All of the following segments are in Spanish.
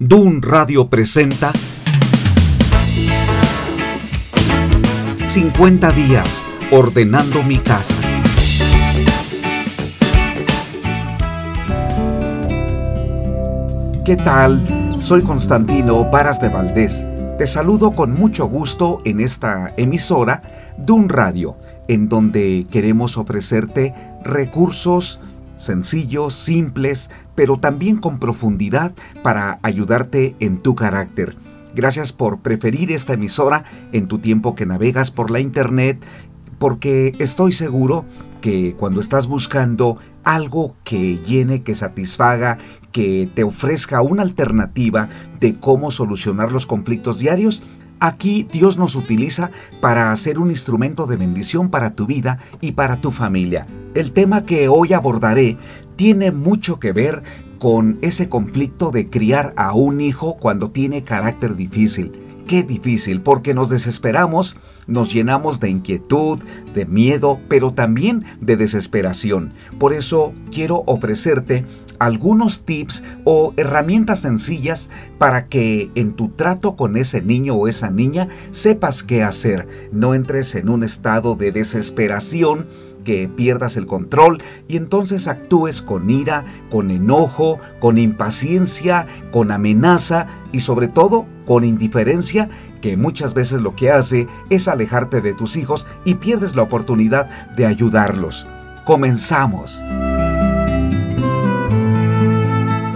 Dun Radio presenta 50 días ordenando mi casa. ¿Qué tal? Soy Constantino Varas de Valdés. Te saludo con mucho gusto en esta emisora Dun Radio, en donde queremos ofrecerte recursos sencillos, simples, pero también con profundidad para ayudarte en tu carácter. Gracias por preferir esta emisora en tu tiempo que navegas por la internet, porque estoy seguro que cuando estás buscando algo que llene, que satisfaga, que te ofrezca una alternativa de cómo solucionar los conflictos diarios, Aquí Dios nos utiliza para hacer un instrumento de bendición para tu vida y para tu familia. El tema que hoy abordaré tiene mucho que ver con ese conflicto de criar a un hijo cuando tiene carácter difícil. Qué difícil, porque nos desesperamos, nos llenamos de inquietud, de miedo, pero también de desesperación. Por eso quiero ofrecerte algunos tips o herramientas sencillas para que en tu trato con ese niño o esa niña sepas qué hacer. No entres en un estado de desesperación que pierdas el control y entonces actúes con ira, con enojo, con impaciencia, con amenaza y sobre todo con indiferencia que muchas veces lo que hace es alejarte de tus hijos y pierdes la oportunidad de ayudarlos. Comenzamos.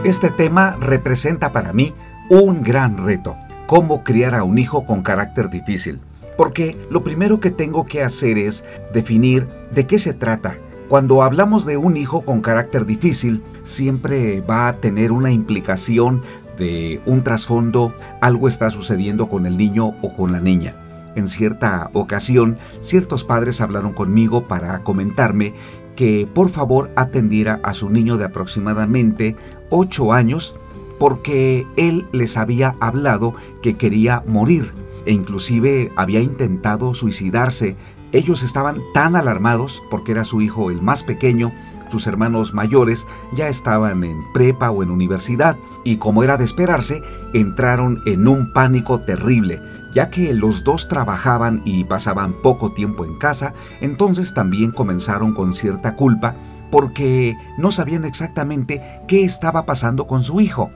Este tema representa para mí un gran reto, cómo criar a un hijo con carácter difícil. Porque lo primero que tengo que hacer es definir de qué se trata. Cuando hablamos de un hijo con carácter difícil, siempre va a tener una implicación de un trasfondo, algo está sucediendo con el niño o con la niña. En cierta ocasión, ciertos padres hablaron conmigo para comentarme que por favor atendiera a su niño de aproximadamente 8 años porque él les había hablado que quería morir e inclusive había intentado suicidarse. Ellos estaban tan alarmados porque era su hijo el más pequeño, sus hermanos mayores ya estaban en prepa o en universidad y como era de esperarse, entraron en un pánico terrible ya que los dos trabajaban y pasaban poco tiempo en casa, entonces también comenzaron con cierta culpa porque no sabían exactamente qué estaba pasando con su hijo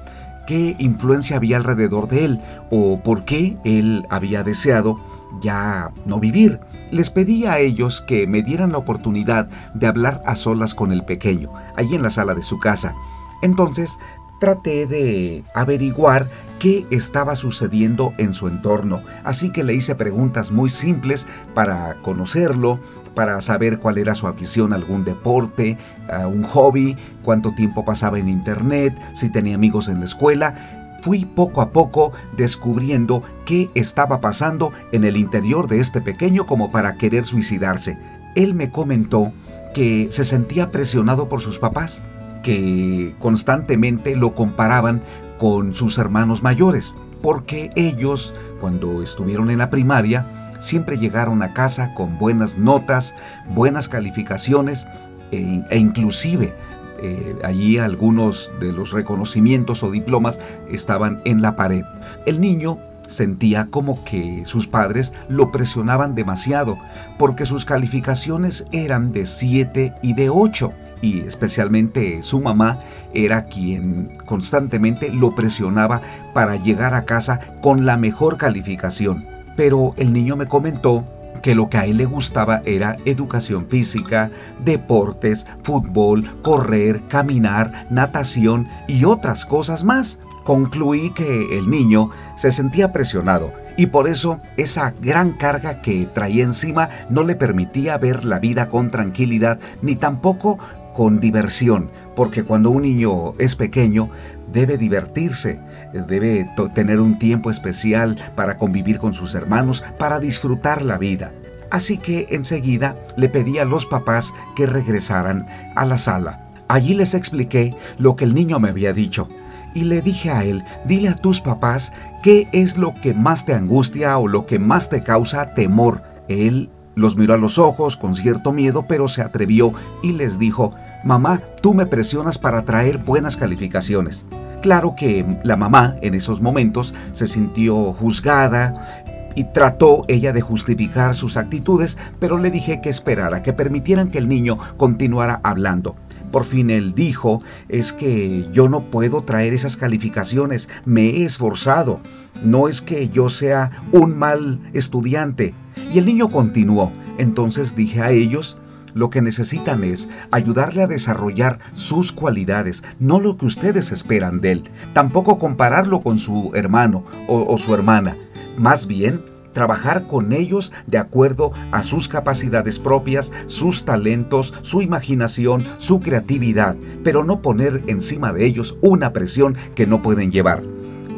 qué influencia había alrededor de él o por qué él había deseado ya no vivir. Les pedí a ellos que me dieran la oportunidad de hablar a solas con el pequeño, allí en la sala de su casa. Entonces traté de averiguar qué estaba sucediendo en su entorno, así que le hice preguntas muy simples para conocerlo, para saber cuál era su afición a algún deporte, a un hobby, cuánto tiempo pasaba en internet, si tenía amigos en la escuela. Fui poco a poco descubriendo qué estaba pasando en el interior de este pequeño como para querer suicidarse. Él me comentó que se sentía presionado por sus papás, que constantemente lo comparaban con sus hermanos mayores, porque ellos, cuando estuvieron en la primaria, siempre llegaron a casa con buenas notas, buenas calificaciones e, e inclusive eh, allí algunos de los reconocimientos o diplomas estaban en la pared. El niño sentía como que sus padres lo presionaban demasiado porque sus calificaciones eran de 7 y de 8 y especialmente su mamá era quien constantemente lo presionaba para llegar a casa con la mejor calificación pero el niño me comentó que lo que a él le gustaba era educación física, deportes, fútbol, correr, caminar, natación y otras cosas más. Concluí que el niño se sentía presionado y por eso esa gran carga que traía encima no le permitía ver la vida con tranquilidad ni tampoco con diversión, porque cuando un niño es pequeño debe divertirse, debe tener un tiempo especial para convivir con sus hermanos, para disfrutar la vida. Así que enseguida le pedí a los papás que regresaran a la sala. Allí les expliqué lo que el niño me había dicho y le dije a él, dile a tus papás qué es lo que más te angustia o lo que más te causa temor. Él los miró a los ojos con cierto miedo, pero se atrevió y les dijo, Mamá, tú me presionas para traer buenas calificaciones. Claro que la mamá en esos momentos se sintió juzgada, y trató ella de justificar sus actitudes, pero le dije que esperara, que permitieran que el niño continuara hablando. Por fin él dijo, es que yo no puedo traer esas calificaciones, me he esforzado, no es que yo sea un mal estudiante. Y el niño continuó, entonces dije a ellos, lo que necesitan es ayudarle a desarrollar sus cualidades, no lo que ustedes esperan de él, tampoco compararlo con su hermano o, o su hermana. Más bien, trabajar con ellos de acuerdo a sus capacidades propias, sus talentos, su imaginación, su creatividad, pero no poner encima de ellos una presión que no pueden llevar.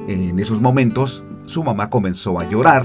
En esos momentos, su mamá comenzó a llorar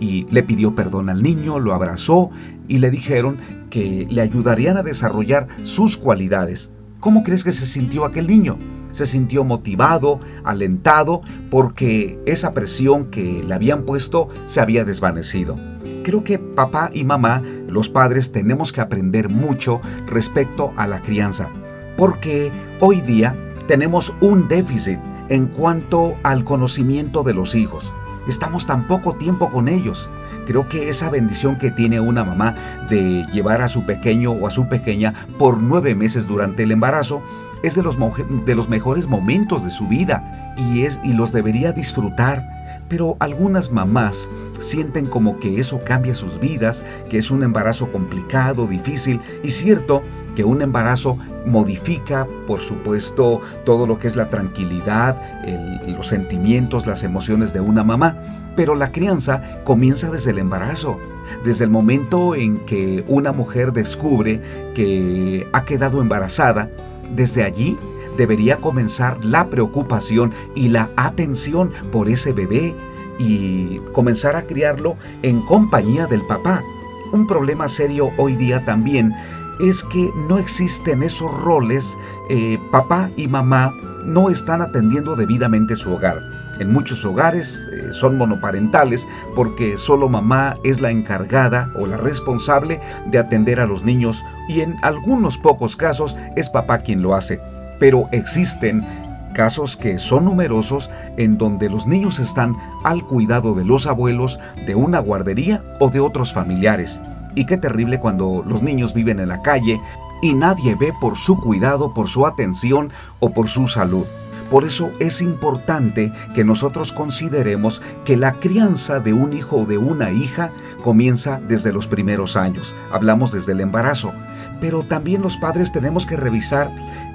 y le pidió perdón al niño, lo abrazó y le dijeron que le ayudarían a desarrollar sus cualidades. ¿Cómo crees que se sintió aquel niño? Se sintió motivado, alentado, porque esa presión que le habían puesto se había desvanecido. Creo que papá y mamá, los padres, tenemos que aprender mucho respecto a la crianza, porque hoy día tenemos un déficit en cuanto al conocimiento de los hijos. Estamos tan poco tiempo con ellos. Creo que esa bendición que tiene una mamá de llevar a su pequeño o a su pequeña por nueve meses durante el embarazo es de los, de los mejores momentos de su vida y, es, y los debería disfrutar. Pero algunas mamás sienten como que eso cambia sus vidas, que es un embarazo complicado, difícil, y cierto que un embarazo modifica, por supuesto, todo lo que es la tranquilidad, los sentimientos, las emociones de una mamá. Pero la crianza comienza desde el embarazo, desde el momento en que una mujer descubre que ha quedado embarazada, desde allí debería comenzar la preocupación y la atención por ese bebé y comenzar a criarlo en compañía del papá. Un problema serio hoy día también es que no existen esos roles, eh, papá y mamá no están atendiendo debidamente su hogar. En muchos hogares eh, son monoparentales porque solo mamá es la encargada o la responsable de atender a los niños y en algunos pocos casos es papá quien lo hace. Pero existen casos que son numerosos en donde los niños están al cuidado de los abuelos, de una guardería o de otros familiares. Y qué terrible cuando los niños viven en la calle y nadie ve por su cuidado, por su atención o por su salud. Por eso es importante que nosotros consideremos que la crianza de un hijo o de una hija comienza desde los primeros años. Hablamos desde el embarazo. Pero también los padres tenemos que revisar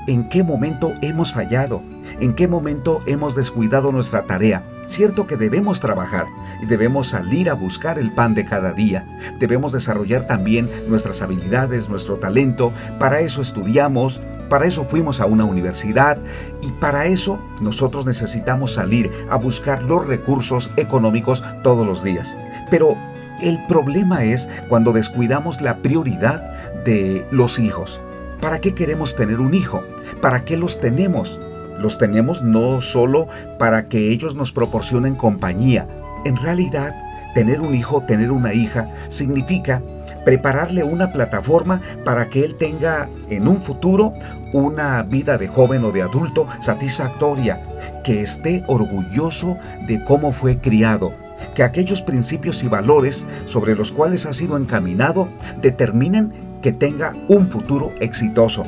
en qué momento hemos fallado, en qué momento hemos descuidado nuestra tarea. Cierto que debemos trabajar y debemos salir a buscar el pan de cada día. Debemos desarrollar también nuestras habilidades, nuestro talento. Para eso estudiamos, para eso fuimos a una universidad y para eso nosotros necesitamos salir a buscar los recursos económicos todos los días. Pero el problema es cuando descuidamos la prioridad de los hijos. ¿Para qué queremos tener un hijo? ¿Para qué los tenemos? Los tenemos no solo para que ellos nos proporcionen compañía. En realidad, tener un hijo, tener una hija, significa prepararle una plataforma para que él tenga en un futuro una vida de joven o de adulto satisfactoria, que esté orgulloso de cómo fue criado, que aquellos principios y valores sobre los cuales ha sido encaminado determinen que tenga un futuro exitoso.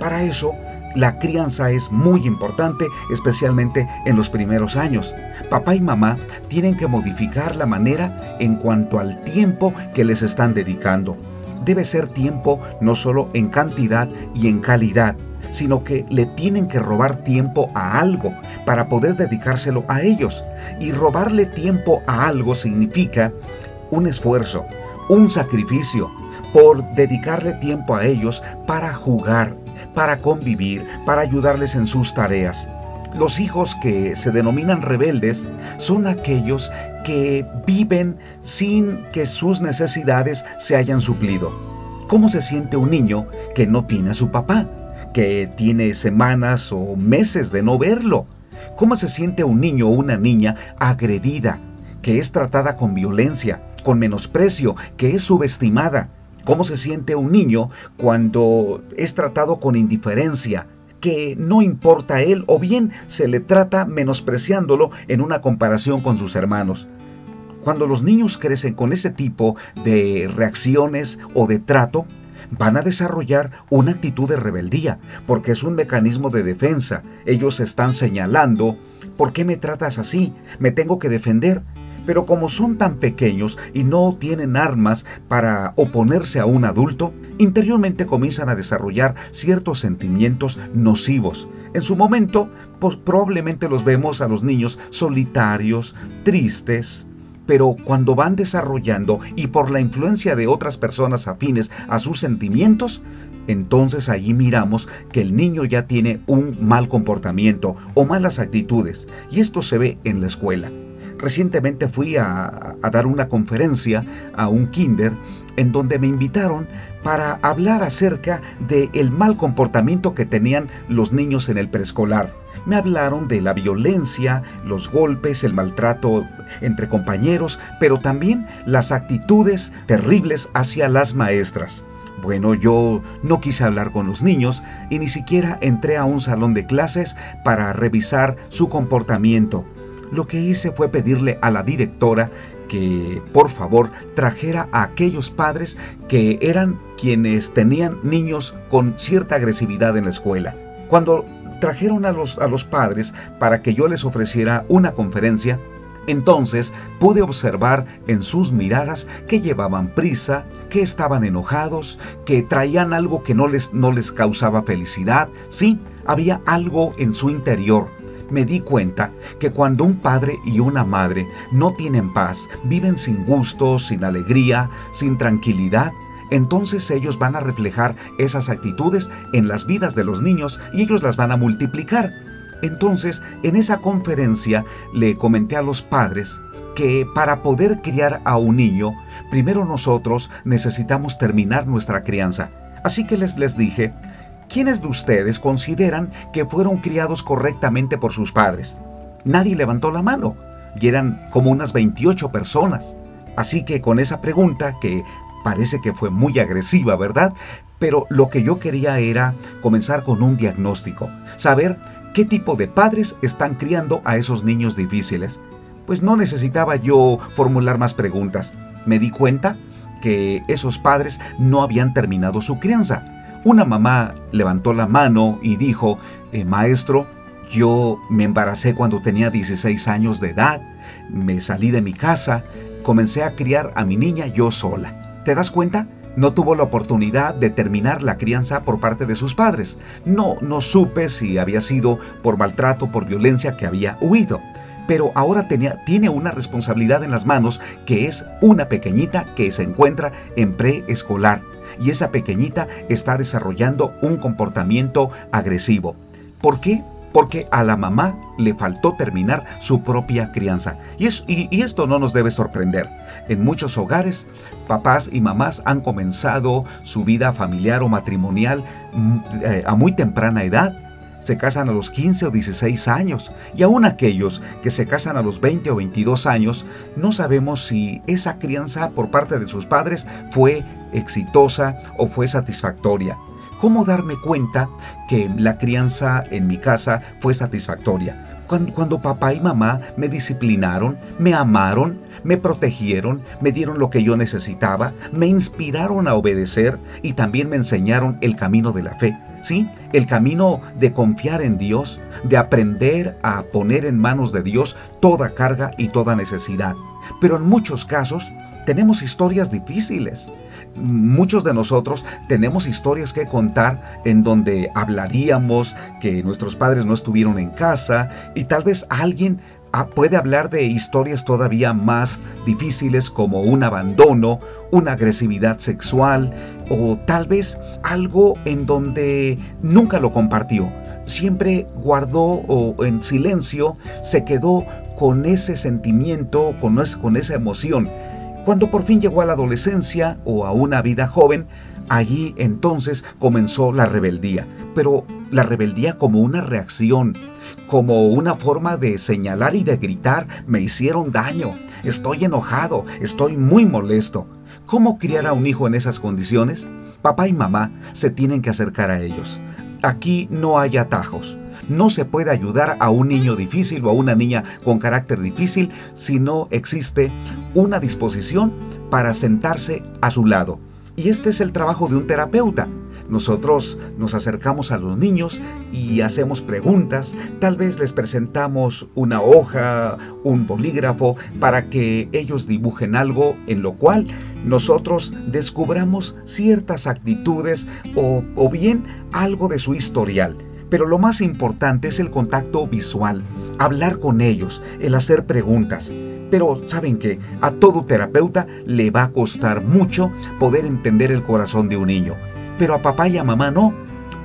Para eso, la crianza es muy importante, especialmente en los primeros años. Papá y mamá tienen que modificar la manera en cuanto al tiempo que les están dedicando. Debe ser tiempo no solo en cantidad y en calidad, sino que le tienen que robar tiempo a algo para poder dedicárselo a ellos. Y robarle tiempo a algo significa un esfuerzo, un sacrificio, por dedicarle tiempo a ellos para jugar, para convivir, para ayudarles en sus tareas. Los hijos que se denominan rebeldes son aquellos que viven sin que sus necesidades se hayan suplido. ¿Cómo se siente un niño que no tiene a su papá? Que tiene semanas o meses de no verlo. ¿Cómo se siente un niño o una niña agredida, que es tratada con violencia, con menosprecio, que es subestimada? ¿Cómo se siente un niño cuando es tratado con indiferencia, que no importa a él o bien se le trata menospreciándolo en una comparación con sus hermanos. Cuando los niños crecen con ese tipo de reacciones o de trato, van a desarrollar una actitud de rebeldía, porque es un mecanismo de defensa. Ellos están señalando, ¿por qué me tratas así? Me tengo que defender. Pero como son tan pequeños y no tienen armas para oponerse a un adulto, interiormente comienzan a desarrollar ciertos sentimientos nocivos. En su momento, pues probablemente los vemos a los niños solitarios, tristes, pero cuando van desarrollando y por la influencia de otras personas afines a sus sentimientos, entonces allí miramos que el niño ya tiene un mal comportamiento o malas actitudes, y esto se ve en la escuela. Recientemente fui a, dar una conferencia a un kinder en donde me invitaron para hablar acerca del el mal comportamiento que tenían los niños en el preescolar. Me hablaron de la violencia, los golpes, el maltrato entre compañeros, pero también las actitudes terribles hacia las maestras. Bueno, yo no quise hablar con los niños y ni siquiera entré a un salón de clases para revisar su comportamiento. Lo que hice fue pedirle a la directora que por favor trajera a aquellos padres que eran quienes tenían niños con cierta agresividad en la escuela. Cuando trajeron a los, a los padres para que yo les ofreciera una conferencia, entonces pude observar en sus miradas que llevaban prisa, que estaban enojados, que traían algo que no les, no les causaba felicidad. Sí, había algo en su interior. Me di cuenta que cuando un padre y una madre no tienen paz, viven sin gusto, sin alegría, sin tranquilidad, entonces ellos van a reflejar esas actitudes en las vidas de los niños y ellos las van a multiplicar. Entonces, en esa conferencia le comenté a los padres que para poder criar a un niño, primero nosotros necesitamos terminar nuestra crianza. Así que les, les dije, ¿quiénes de ustedes consideran que fueron criados correctamente por sus padres? Nadie levantó la mano y eran como unas 28 personas. Así que con esa pregunta que Parece que fue muy agresiva, ¿verdad? Pero lo que yo quería era comenzar con un diagnóstico, saber qué tipo de padres están criando a esos niños difíciles. Pues no necesitaba yo formular más preguntas. Me di cuenta que esos padres no habían terminado su crianza. Una mamá levantó la mano y dijo, eh, maestro, yo me embaracé cuando tenía 16 años de edad, me salí de mi casa, comencé a criar a mi niña yo sola. ¿Te das cuenta? No tuvo la oportunidad de terminar la crianza por parte de sus padres. No, no supe si había sido por maltrato, por violencia que había huido. Pero ahora tenía, tiene una responsabilidad en las manos que es una pequeñita que se encuentra en preescolar. Y esa pequeñita está desarrollando un comportamiento agresivo. ¿Por qué? porque a la mamá le faltó terminar su propia crianza. Y, y, esto no nos debe sorprender. En muchos hogares, papás y mamás han comenzado su vida familiar o matrimonial mm, eh, a muy temprana edad. Se casan a los 15 o 16 años y aún aquellos que se casan a los 20 o 22 años, no sabemos si esa crianza por parte de sus padres fue exitosa o fue satisfactoria. ¿Cómo darme cuenta que la crianza en mi casa fue satisfactoria? Cuando, papá y mamá me disciplinaron, me amaron, me protegieron, me dieron lo que yo necesitaba, me inspiraron a obedecer y también me enseñaron el camino de la fe. ¿Sí? El camino de confiar en Dios, de aprender a poner en manos de Dios toda carga y toda necesidad. Pero en muchos casos tenemos historias difíciles muchos de nosotros tenemos historias que contar en donde hablaríamos que nuestros padres no estuvieron en casa y tal vez alguien ah, puede hablar de historias todavía más difíciles como un abandono, una agresividad sexual o tal vez algo en donde nunca lo compartió. Siempre guardó o en silencio se quedó con ese sentimiento, con, con esa emoción cuando por fin llegó a la adolescencia o a una vida joven, allí entonces comenzó la rebeldía, pero la rebeldía como una reacción, como una forma de señalar y de gritar, me hicieron daño, estoy enojado, estoy muy molesto. ¿Cómo criar a un hijo en esas condiciones? Papá y mamá se tienen que acercar a ellos. aquí no hay atajos. No se puede ayudar a un niño difícil o a una niña con carácter difícil si no existe una disposición para sentarse a su lado. Y este es el trabajo de un terapeuta. Nosotros nos acercamos a los niños y hacemos preguntas, tal vez les presentamos una hoja, un bolígrafo, para que ellos dibujen algo en lo cual nosotros descubramos ciertas actitudes o, bien algo de su historial. Pero lo más importante es el contacto visual, hablar con ellos, el hacer preguntas. Pero saben que a todo terapeuta le va a costar mucho poder entender el corazón de un niño pero a papá y a mamá no,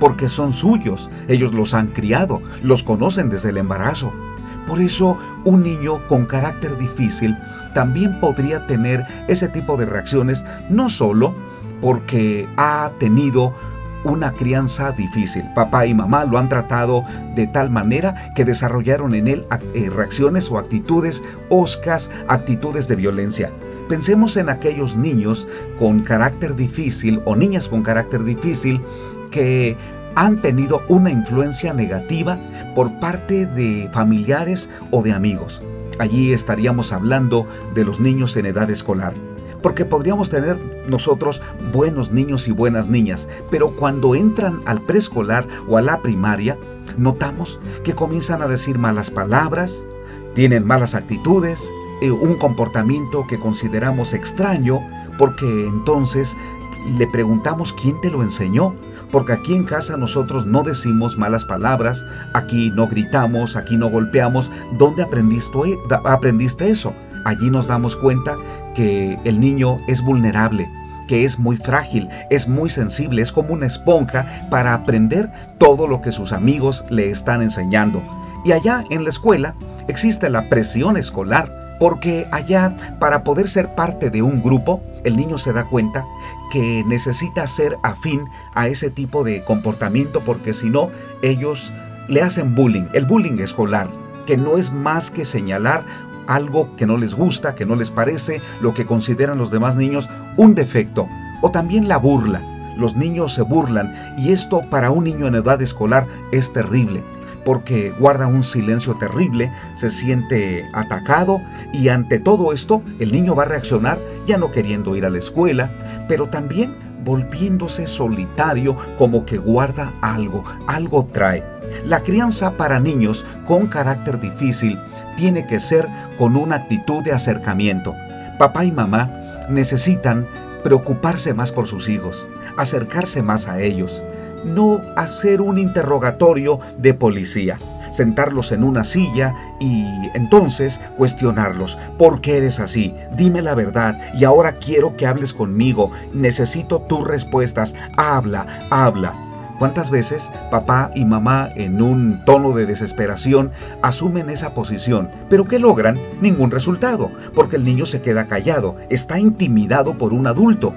porque son suyos, ellos los han criado, los conocen desde el embarazo. Por eso un niño con carácter difícil también podría tener ese tipo de reacciones, no solo porque ha tenido una crianza difícil. Papá y mamá lo han tratado de tal manera que desarrollaron en él eh, reacciones o actitudes oscas, actitudes de violencia. Pensemos en aquellos niños con carácter difícil o niñas con carácter difícil que han tenido una influencia negativa por parte de familiares o de amigos. Allí estaríamos hablando de los niños en edad escolar. Porque podríamos tener nosotros buenos niños y buenas niñas, pero cuando entran al preescolar o a la primaria, notamos que comienzan a decir malas palabras, tienen malas actitudes, eh, un comportamiento que consideramos extraño, porque entonces le preguntamos quién te lo enseñó, porque aquí en casa nosotros no decimos malas palabras, aquí no gritamos, aquí no golpeamos. ¿Dónde aprendiste, aprendiste eso? Allí nos damos cuenta que el niño es vulnerable, que es muy frágil, es muy sensible, es como una esponja para aprender todo lo que sus amigos le están enseñando. Y allá en la escuela existe la presión escolar porque allá, para poder ser parte de un grupo, el niño se da cuenta que necesita ser afín a ese tipo de comportamiento porque si no, ellos le hacen bullying, el bullying escolar, que no es más que señalar algo que no les gusta, que no les parece, lo que consideran los demás niños un defecto, o también la burla. Los niños se burlan y esto para un niño en edad escolar es terrible porque guarda un silencio terrible, se siente atacado y ante todo esto el niño va a reaccionar ya no queriendo ir a la escuela, pero también volviéndose solitario como que guarda algo, algo trae. La crianza para niños con carácter difícil tiene que ser con una actitud de acercamiento. Papá y mamá necesitan preocuparse más por sus hijos, acercarse más a ellos, no hacer un interrogatorio de policía, sentarlos en una silla y entonces cuestionarlos. ¿Por qué eres así? Dime la verdad y ahora quiero que hables conmigo. Necesito tus respuestas. Habla, habla. ¿Cuántas veces papá y mamá en un tono de desesperación asumen esa posición? ¿Pero qué logran? Ningún resultado, porque el niño se queda callado, está intimidado por un adulto.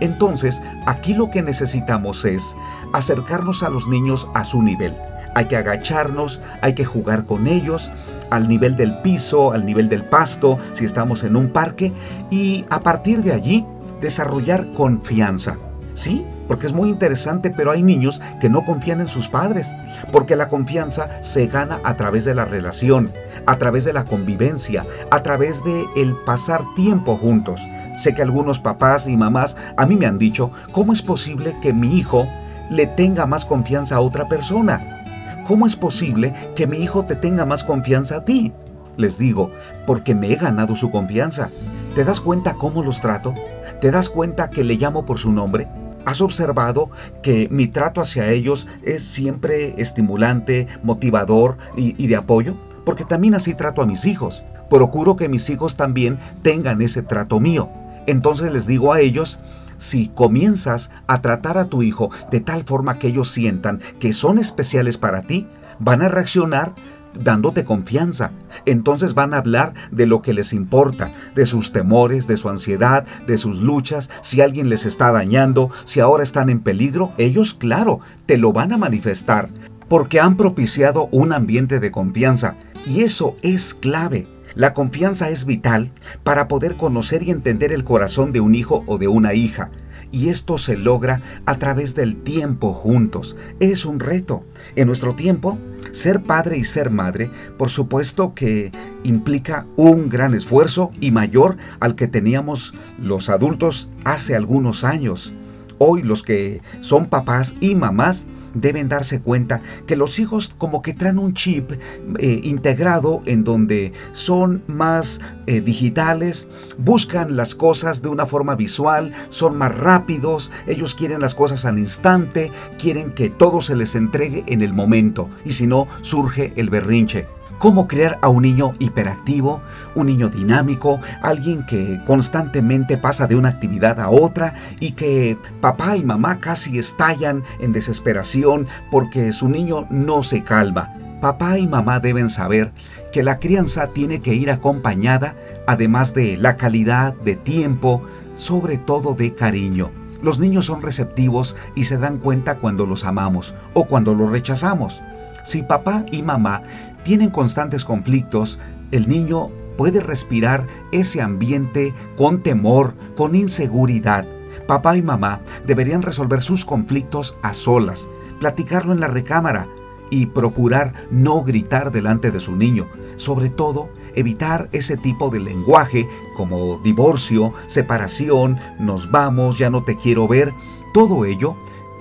Entonces, aquí lo que necesitamos es acercarnos a los niños a su nivel. Hay que agacharnos, hay que jugar con ellos al nivel del piso, al nivel del pasto, si estamos en un parque, y a partir de allí desarrollar confianza. ¿Sí? Porque es muy interesante, pero hay niños que no confían en sus padres, porque la confianza se gana a través de la relación, a través de la convivencia, a través de el pasar tiempo juntos. Sé que algunos papás y mamás a mí me han dicho, ¿cómo es posible que mi hijo le tenga más confianza a otra persona? ¿Cómo es posible que mi hijo te tenga más confianza a ti? Les digo, porque me he ganado su confianza. ¿Te das cuenta cómo los trato? ¿Te das cuenta que le llamo por su nombre? ¿Has observado que mi trato hacia ellos es siempre estimulante, motivador y, y, de apoyo? Porque también así trato a mis hijos. Procuro que mis hijos también tengan ese trato mío. Entonces les digo a ellos, si comienzas a tratar a tu hijo de tal forma que ellos sientan que son especiales para ti, van a reaccionar dándote confianza. Entonces van a hablar de lo que les importa, de sus temores, de su ansiedad, de sus luchas, si alguien les está dañando, si ahora están en peligro, ellos claro, te lo van a manifestar, porque han propiciado un ambiente de confianza. Y eso es clave. La confianza es vital para poder conocer y entender el corazón de un hijo o de una hija. Y esto se logra a través del tiempo juntos. Es un reto. En nuestro tiempo, ser padre y ser madre, por supuesto que implica un gran esfuerzo y mayor al que teníamos los adultos hace algunos años. Hoy los que son papás y mamás deben darse cuenta que los hijos como que traen un chip eh, integrado en donde son más eh, digitales, buscan las cosas de una forma visual, son más rápidos, ellos quieren las cosas al instante, quieren que todo se les entregue en el momento y si no surge el berrinche cómo crear a un niño hiperactivo, un niño dinámico, alguien que constantemente pasa de una actividad a otra y que papá y mamá casi estallan en desesperación porque su niño no se calma. Papá y mamá deben saber que la crianza tiene que ir acompañada, además de la calidad de tiempo, sobre todo de cariño. Los niños son receptivos y se dan cuenta cuando los amamos o cuando los rechazamos. Si papá y mamá tienen constantes conflictos, el niño puede respirar ese ambiente con temor, con inseguridad. Papá y mamá deberían resolver sus conflictos a solas, platicarlo en la recámara y procurar no gritar delante de su niño. Sobre todo, evitar ese tipo de lenguaje como divorcio, separación, nos vamos, ya no te quiero ver. Todo ello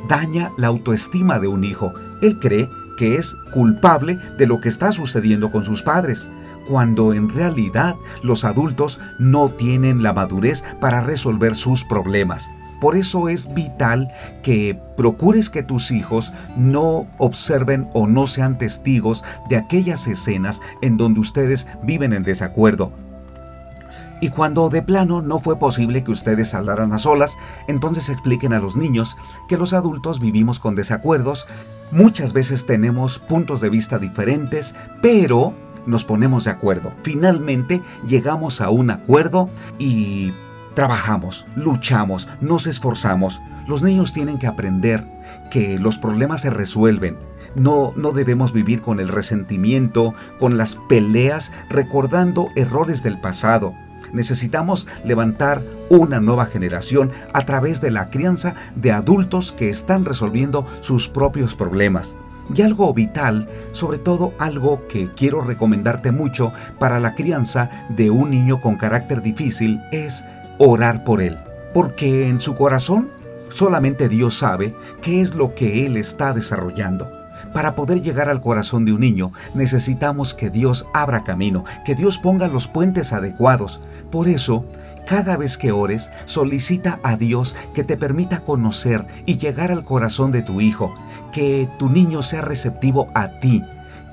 daña la autoestima de un hijo. Él cree que es culpable de lo que está sucediendo con sus padres, cuando en realidad los adultos no tienen la madurez para resolver sus problemas. Por eso es vital que procures que tus hijos no observen o no sean testigos de aquellas escenas en donde ustedes viven en desacuerdo. Y cuando de plano no fue posible que ustedes hablaran a solas, entonces expliquen a los niños que los adultos vivimos con desacuerdos Muchas veces tenemos puntos de vista diferentes, pero nos ponemos de acuerdo. Finalmente llegamos a un acuerdo y trabajamos, luchamos, nos esforzamos. Los niños tienen que aprender que los problemas se resuelven. No, no debemos vivir con el resentimiento, con las peleas, recordando errores del pasado. Necesitamos levantar una nueva generación a través de la crianza de adultos que están resolviendo sus propios problemas. Y algo vital, sobre todo algo que quiero recomendarte mucho para la crianza de un niño con carácter difícil, es orar por él. Porque en su corazón solamente Dios sabe qué es lo que él está desarrollando. Para poder llegar al corazón de un niño necesitamos que Dios abra camino, que Dios ponga los puentes adecuados. Por eso, cada vez que ores, solicita a Dios que te permita conocer y llegar al corazón de tu hijo, que tu niño sea receptivo a ti,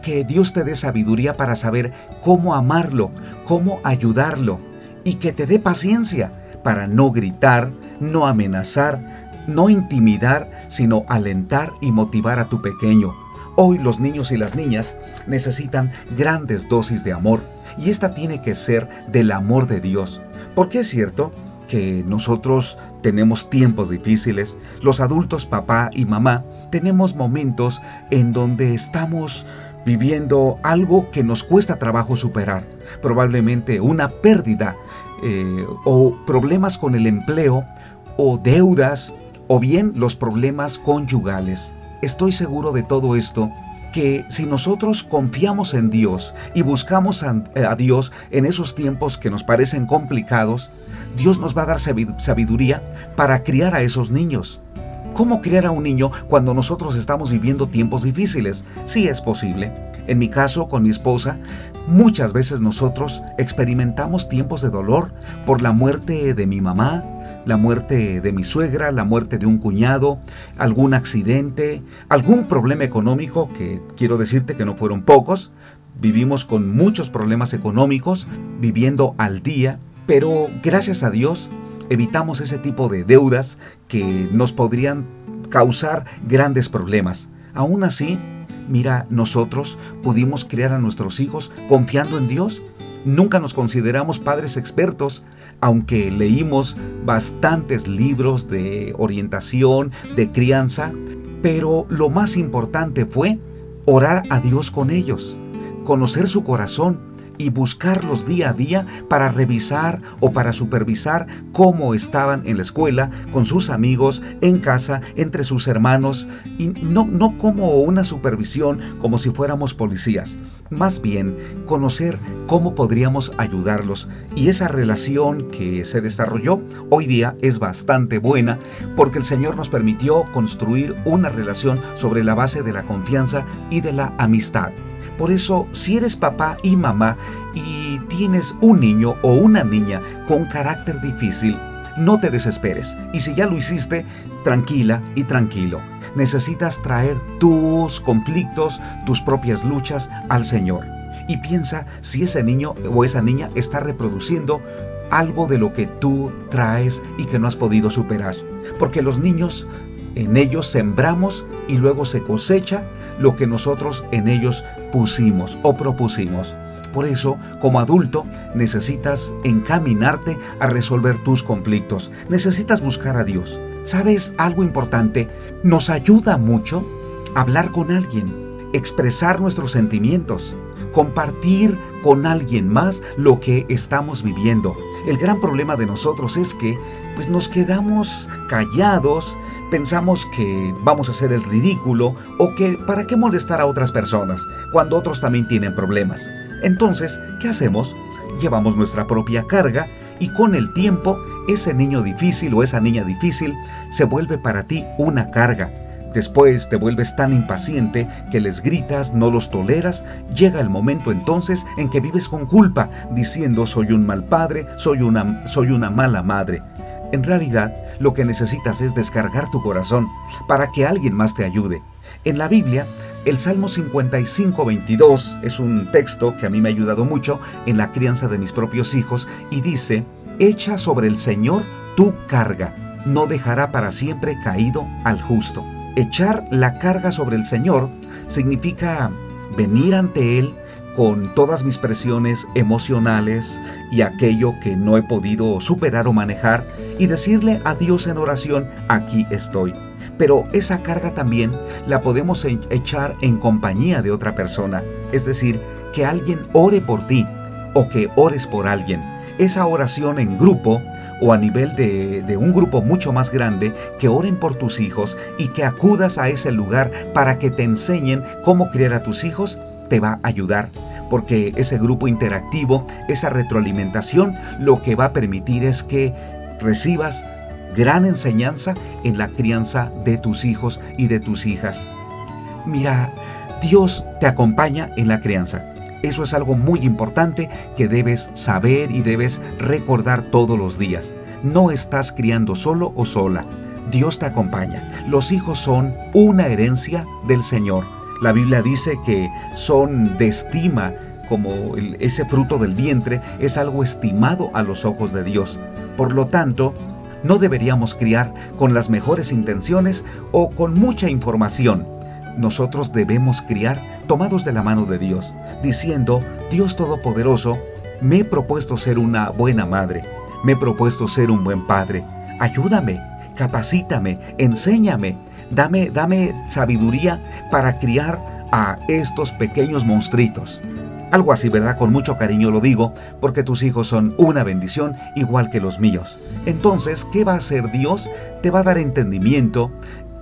que Dios te dé sabiduría para saber cómo amarlo, cómo ayudarlo y que te dé paciencia para no gritar, no amenazar, no intimidar, sino alentar y motivar a tu pequeño Hoy los niños y las niñas necesitan grandes dosis de amor y esta tiene que ser del amor de Dios. Porque es cierto que nosotros tenemos tiempos difíciles, los adultos papá y mamá tenemos momentos en donde estamos viviendo algo que nos cuesta trabajo superar, probablemente una pérdida eh, o problemas con el empleo o deudas o bien los problemas conyugales estoy seguro de todo esto, que si nosotros confiamos en Dios y buscamos a, Dios en esos tiempos que nos parecen complicados, Dios nos va a dar sabiduría para criar a esos niños. ¿Cómo criar a un niño cuando nosotros estamos viviendo tiempos difíciles? Sí es posible. En mi caso, con mi esposa, muchas veces nosotros experimentamos tiempos de dolor por la muerte de mi mamá, la muerte de mi suegra, la muerte de un cuñado, algún accidente, algún problema económico, que quiero decirte que no fueron pocos. Vivimos con muchos problemas económicos, viviendo al día, pero gracias a Dios evitamos ese tipo de deudas que nos podrían causar grandes problemas. Aún así, mira, nosotros pudimos criar a nuestros hijos confiando en Dios. Nunca nos consideramos padres expertos, aunque leímos bastantes libros de orientación, de crianza, pero lo más importante fue orar a Dios con ellos, conocer su corazón, y buscarlos día a día para revisar o para supervisar cómo estaban en la escuela, con sus amigos, en casa, entre sus hermanos, y no, no como una supervisión como si fuéramos policías, más bien conocer cómo podríamos ayudarlos. Y esa relación que se desarrolló hoy día es bastante buena porque el Señor nos permitió construir una relación sobre la base de la confianza y de la amistad. Por eso, si eres papá y mamá y tienes un niño o una niña con carácter difícil, no te desesperes. Y si ya lo hiciste, tranquila y tranquilo. Necesitas traer tus conflictos, tus propias luchas al Señor. Y piensa si ese niño o esa niña está reproduciendo algo de lo que tú traes y que no has podido superar. Porque los niños, en ellos sembramos y luego se cosecha lo que nosotros en ellos pusimos o propusimos. Por eso, como adulto, necesitas encaminarte a resolver tus conflictos. Necesitas buscar a Dios. ¿Sabes algo importante? Nos ayuda mucho hablar con alguien, expresar nuestros sentimientos, compartir con alguien más lo que estamos viviendo. El gran problema de nosotros es que pues nos quedamos callados, pensamos que vamos a hacer el ridículo o que para qué molestar a otras personas cuando otros también tienen problemas. Entonces, ¿qué hacemos? Llevamos nuestra propia carga y con el tiempo ese niño difícil o esa niña difícil se vuelve para ti una carga. Después te vuelves tan impaciente que les gritas, no los toleras, llega el momento entonces en que vives con culpa, diciendo soy un mal padre, soy una, soy una mala madre. En realidad, lo que necesitas es descargar tu corazón para que alguien más te ayude. En la Biblia, el Salmo 55, 22 es un texto que a mí me ha ayudado mucho en la crianza de mis propios hijos y dice, Echa sobre el Señor tu carga, no dejará para siempre caído al justo. Echar la carga sobre el Señor significa venir ante Él con todas mis presiones emocionales y aquello que no he podido superar o manejar y decirle a Dios en oración, aquí estoy. Pero esa carga también la podemos echar en compañía de otra persona, es decir, que alguien ore por ti o que ores por alguien. Esa oración en grupo o a nivel de, un grupo mucho más grande, que oren por tus hijos y que acudas a ese lugar para que te enseñen cómo criar a tus hijos, te va a ayudar porque ese grupo interactivo, esa retroalimentación, lo que va a permitir es que recibas gran enseñanza en la crianza de tus hijos y de tus hijas. Mira, Dios te acompaña en la crianza. Eso es algo muy importante que debes saber y debes recordar todos los días. No estás criando solo o sola. Dios te acompaña. Los hijos son una herencia del Señor. La Biblia dice que son de estima como ese fruto del vientre es algo estimado a los ojos de Dios. Por lo tanto, no deberíamos criar con las mejores intenciones o con mucha información. Nosotros debemos criar tomados de la mano de Dios, diciendo, Dios Todopoderoso, me he propuesto ser una buena madre, me he propuesto ser un buen padre, ayúdame, capacítame, enséñame, Dame, dame sabiduría para criar a estos pequeños monstruitos. Algo así, ¿verdad? Con mucho cariño lo digo, porque tus hijos son una bendición igual que los míos. Entonces, ¿qué va a hacer Dios? Te va a dar entendimiento,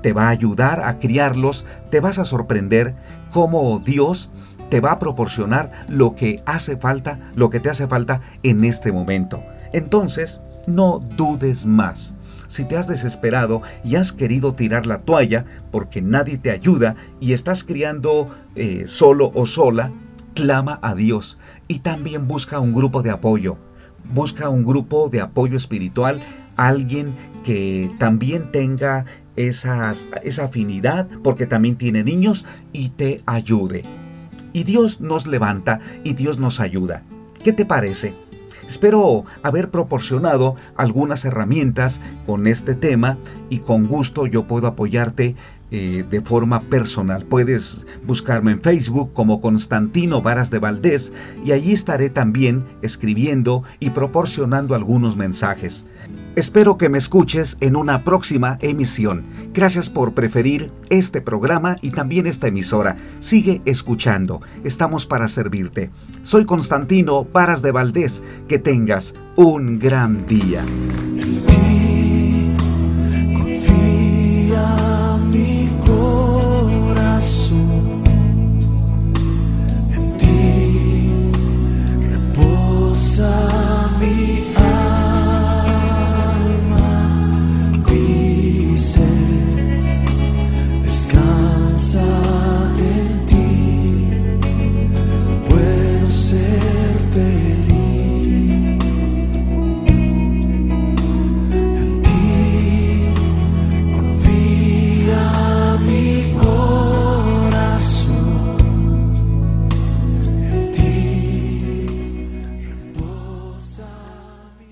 te va a ayudar a criarlos, te vas a sorprender cómo Dios te va a proporcionar lo que hace falta, lo que te hace falta en este momento. Entonces, no dudes más si te has desesperado y has querido tirar la toalla porque nadie te ayuda y estás criando eh, solo o sola, clama a Dios y también busca un grupo de apoyo. Busca un grupo de apoyo espiritual, alguien que también tenga esa afinidad porque también tiene niños y te ayude. Y Dios nos levanta y Dios nos ayuda. ¿Qué te parece? Espero haber proporcionado algunas herramientas con este tema y con gusto yo puedo apoyarte eh, de forma personal. Puedes buscarme en Facebook como Constantino Varas de Valdés y allí estaré también escribiendo y proporcionando algunos mensajes. Espero que me escuches en una próxima emisión. Gracias por preferir este programa y también esta emisora. Sigue escuchando. Estamos para servirte. Soy Constantino Paras de Valdés. Que tengas un gran día.